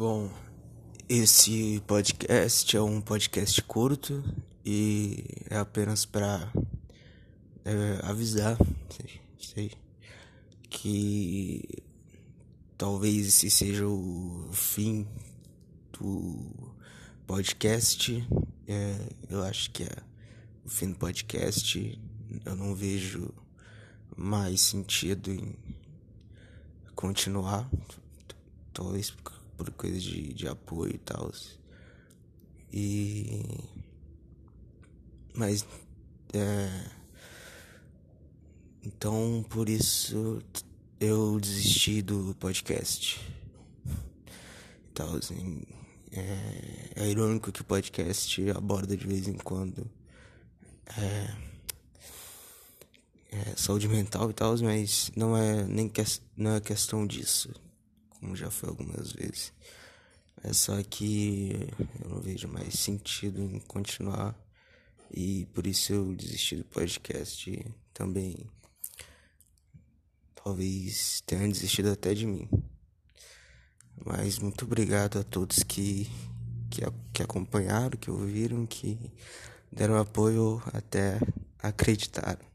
Bom, esse podcast é um podcast curto e é apenas para é, avisar sei, sei, que talvez esse seja o fim do podcast. É, eu acho que é o fim do podcast. Eu não vejo mais sentido em continuar. Talvez por coisa de, de apoio e tal. E. Mas. É. Então, por isso eu desisti do podcast. Então, assim, é, é irônico que o podcast aborda de vez em quando é, é saúde mental e tal, mas não é nem que, não é questão disso como já foi algumas vezes. É só que eu não vejo mais sentido em continuar e por isso eu desisti do podcast também. Talvez tenha desistido até de mim. Mas muito obrigado a todos que, que, que acompanharam, que ouviram, que deram apoio até acreditaram.